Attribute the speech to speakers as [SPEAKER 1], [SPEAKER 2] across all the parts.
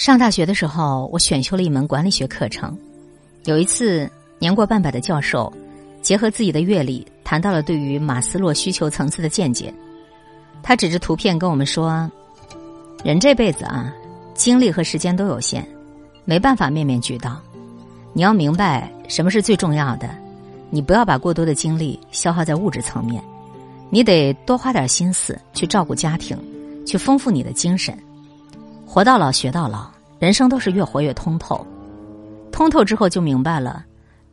[SPEAKER 1] 上大学的时候，我选修了一门管理学课程。有一次，年过半百的教授结合自己的阅历，谈到了对于马斯洛需求层次的见解。他指着图片跟我们说：“人这辈子啊，精力和时间都有限，没办法面面俱到。你要明白什么是最重要的，你不要把过多的精力消耗在物质层面，你得多花点心思去照顾家庭，去丰富你的精神。”活到老，学到老，人生都是越活越通透。通透之后，就明白了，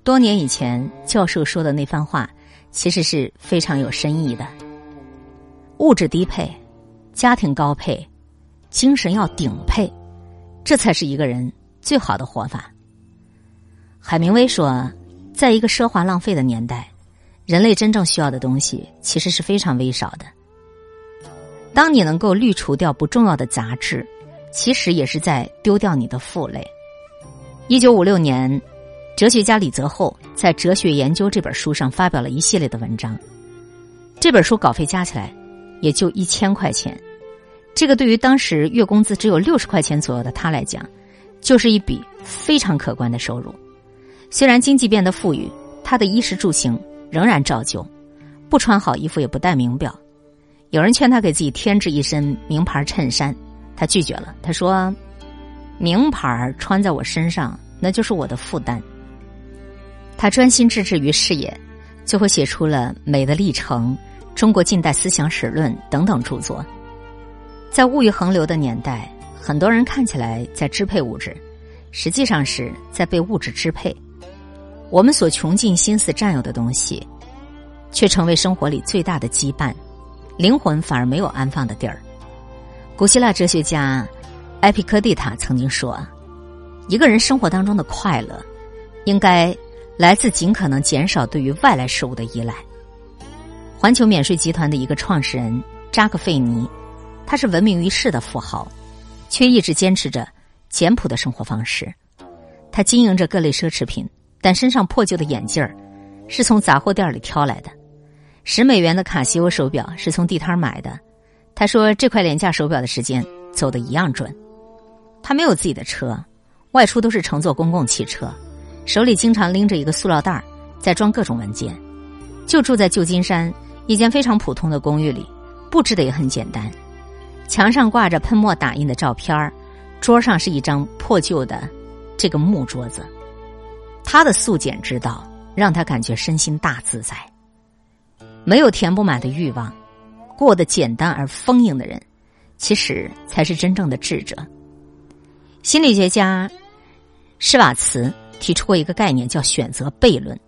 [SPEAKER 1] 多年以前教授说的那番话，其实是非常有深意的。物质低配，家庭高配，精神要顶配，这才是一个人最好的活法。海明威说，在一个奢华浪费的年代，人类真正需要的东西其实是非常微少的。当你能够滤除掉不重要的杂质。其实也是在丢掉你的负累。一九五六年，哲学家李泽厚在《哲学研究》这本书上发表了一系列的文章。这本书稿费加起来也就一千块钱，这个对于当时月工资只有六十块钱左右的他来讲，就是一笔非常可观的收入。虽然经济变得富裕，他的衣食住行仍然照旧，不穿好衣服，也不戴名表。有人劝他给自己添置一身名牌衬衫。他拒绝了。他说：“名牌穿在我身上，那就是我的负担。”他专心致志于事业，最后写出了《美的历程》《中国近代思想史论》等等著作。在物欲横流的年代，很多人看起来在支配物质，实际上是在被物质支配。我们所穷尽心思占有的东西，却成为生活里最大的羁绊，灵魂反而没有安放的地儿。古希腊哲学家埃皮科蒂塔曾经说：“一个人生活当中的快乐，应该来自尽可能减少对于外来事物的依赖。”环球免税集团的一个创始人扎克费尼，他是闻名于世的富豪，却一直坚持着简朴的生活方式。他经营着各类奢侈品，但身上破旧的眼镜儿是从杂货店里挑来的，十美元的卡西欧手表是从地摊买的。他说：“这块廉价手表的时间走的一样准。他没有自己的车，外出都是乘坐公共汽车，手里经常拎着一个塑料袋儿，在装各种文件。就住在旧金山一间非常普通的公寓里，布置的也很简单，墙上挂着喷墨打印的照片儿，桌上是一张破旧的这个木桌子。他的素简之道让他感觉身心大自在，没有填不满的欲望。”过得简单而丰盈的人，其实才是真正的智者。心理学家施瓦茨提出过一个概念，叫“选择悖论”。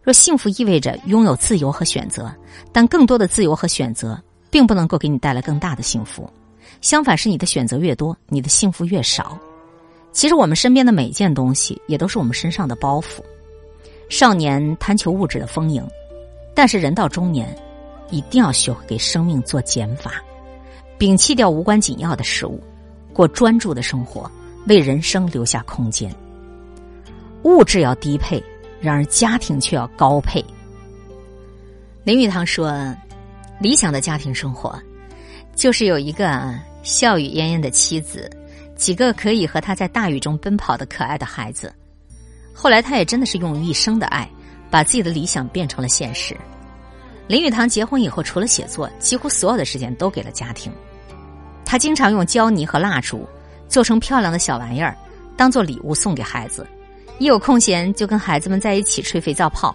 [SPEAKER 1] 若幸福意味着拥有自由和选择，但更多的自由和选择并不能够给你带来更大的幸福。相反，是你的选择越多，你的幸福越少。其实，我们身边的每一件东西，也都是我们身上的包袱。少年贪求物质的丰盈，但是人到中年。一定要学会给生命做减法，摒弃掉无关紧要的事物，过专注的生活，为人生留下空间。物质要低配，然而家庭却要高配。林语堂说：“理想的家庭生活，就是有一个笑语嫣嫣的妻子，几个可以和他在大雨中奔跑的可爱的孩子。”后来，他也真的是用一生的爱，把自己的理想变成了现实。林语堂结婚以后，除了写作，几乎所有的时间都给了家庭。他经常用胶泥和蜡烛做成漂亮的小玩意儿，当做礼物送给孩子。一有空闲，就跟孩子们在一起吹肥皂泡。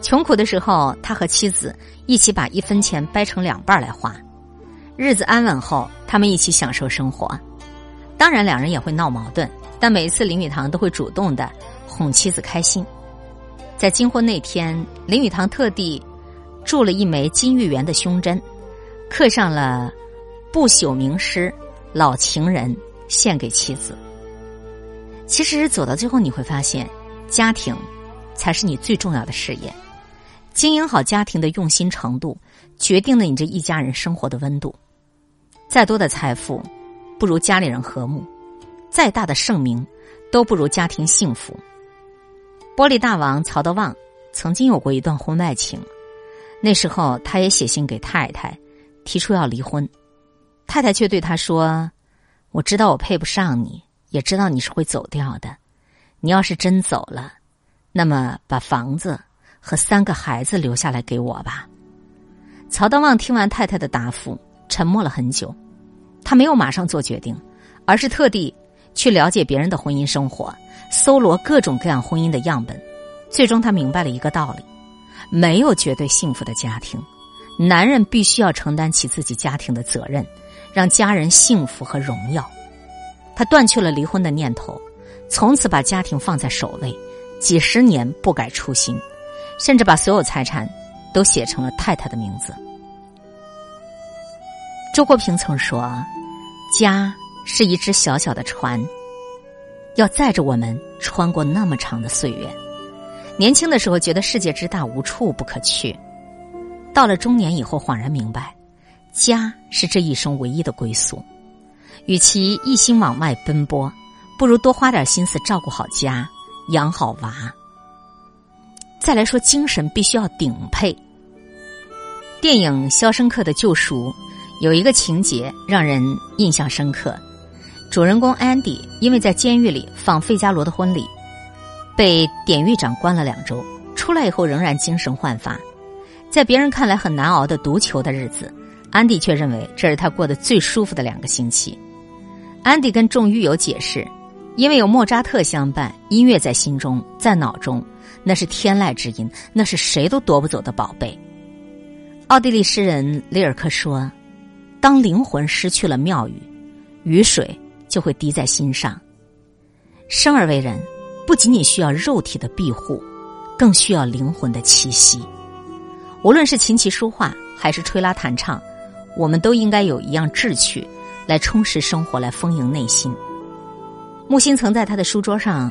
[SPEAKER 1] 穷苦的时候，他和妻子一起把一分钱掰成两半来花。日子安稳后，他们一起享受生活。当然，两人也会闹矛盾，但每一次林语堂都会主动的哄妻子开心。在金婚那天，林语堂特地。铸了一枚金玉缘的胸针，刻上了“不朽名诗，老情人”，献给妻子。其实走到最后，你会发现，家庭才是你最重要的事业。经营好家庭的用心程度，决定了你这一家人生活的温度。再多的财富，不如家里人和睦；再大的盛名，都不如家庭幸福。玻璃大王曹德旺曾经有过一段婚外情。那时候，他也写信给太太，提出要离婚。太太却对他说：“我知道我配不上你，也知道你是会走掉的。你要是真走了，那么把房子和三个孩子留下来给我吧。”曹德旺听完太太的答复，沉默了很久。他没有马上做决定，而是特地去了解别人的婚姻生活，搜罗各种各样婚姻的样本。最终，他明白了一个道理：没有绝对幸福的家庭。男人必须要承担起自己家庭的责任，让家人幸福和荣耀。他断去了离婚的念头，从此把家庭放在首位，几十年不改初心，甚至把所有财产都写成了太太的名字。周国平曾说：“家是一只小小的船，要载着我们穿过那么长的岁月。年轻的时候觉得世界之大无处不可去。”到了中年以后，恍然明白，家是这一生唯一的归宿。与其一心往外奔波，不如多花点心思照顾好家，养好娃。再来说，精神必须要顶配。电影《肖申克的救赎》有一个情节让人印象深刻：主人公安迪因为在监狱里放费加罗的婚礼，被典狱长关了两周，出来以后仍然精神焕发。在别人看来很难熬的读球的日子，安迪却认为这是他过得最舒服的两个星期。安迪跟众狱友解释，因为有莫扎特相伴，音乐在心中，在脑中，那是天籁之音，那是谁都夺不走的宝贝。奥地利诗人里尔克说：“当灵魂失去了庙宇，雨水就会滴在心上。生而为人，不仅仅需要肉体的庇护，更需要灵魂的栖息。”无论是琴棋书画，还是吹拉弹唱，我们都应该有一样志趣，来充实生活，来丰盈内心。木心曾在他的书桌上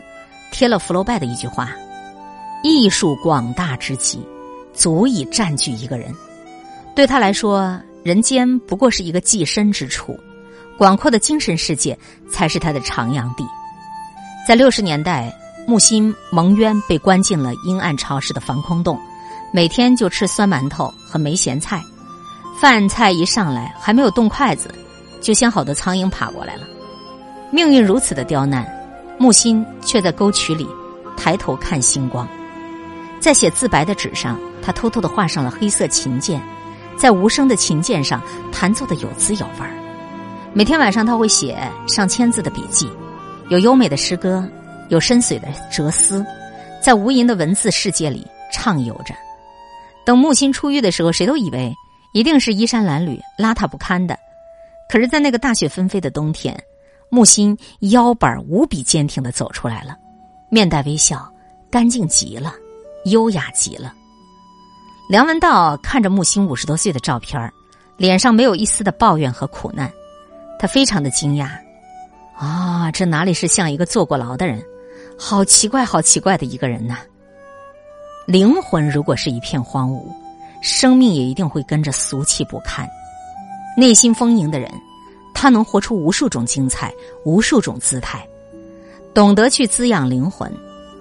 [SPEAKER 1] 贴了福楼拜的一句话：“艺术广大之极，足以占据一个人。”对他来说，人间不过是一个寄身之处，广阔的精神世界才是他的徜徉地。在六十年代，木心蒙冤被关进了阴暗潮湿的防空洞。每天就吃酸馒头和没咸菜，饭菜一上来还没有动筷子，就先好多苍蝇爬过来了。命运如此的刁难，木心却在沟渠里抬头看星光。在写自白的纸上，他偷偷的画上了黑色琴键，在无声的琴键上弹奏的有滋有味儿。每天晚上他会写上千字的笔记，有优美的诗歌，有深邃的哲思，在无垠的文字世界里畅游着。等木心出狱的时候，谁都以为一定是衣衫褴褛、邋遢不堪的。可是，在那个大雪纷飞的冬天，木心腰板无比坚挺的走出来了，面带微笑，干净极了，优雅极了。梁文道看着木心五十多岁的照片脸上没有一丝的抱怨和苦难，他非常的惊讶。啊，这哪里是像一个坐过牢的人？好奇怪，好奇怪的一个人呐！灵魂如果是一片荒芜，生命也一定会跟着俗气不堪。内心丰盈的人，他能活出无数种精彩，无数种姿态。懂得去滋养灵魂，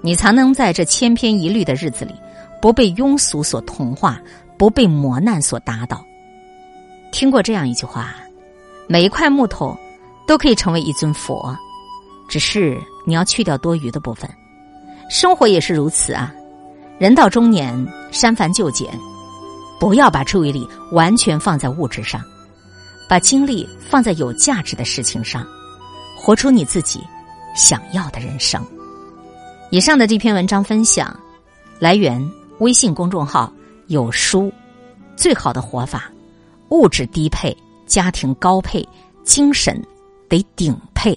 [SPEAKER 1] 你才能在这千篇一律的日子里，不被庸俗所同化，不被磨难所打倒。听过这样一句话：每一块木头都可以成为一尊佛，只是你要去掉多余的部分。生活也是如此啊。人到中年，删繁就简，不要把注意力完全放在物质上，把精力放在有价值的事情上，活出你自己想要的人生。以上的这篇文章分享来源微信公众号“有书”，最好的活法：物质低配，家庭高配，精神得顶配。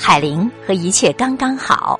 [SPEAKER 1] 海玲”和“一切刚刚好”。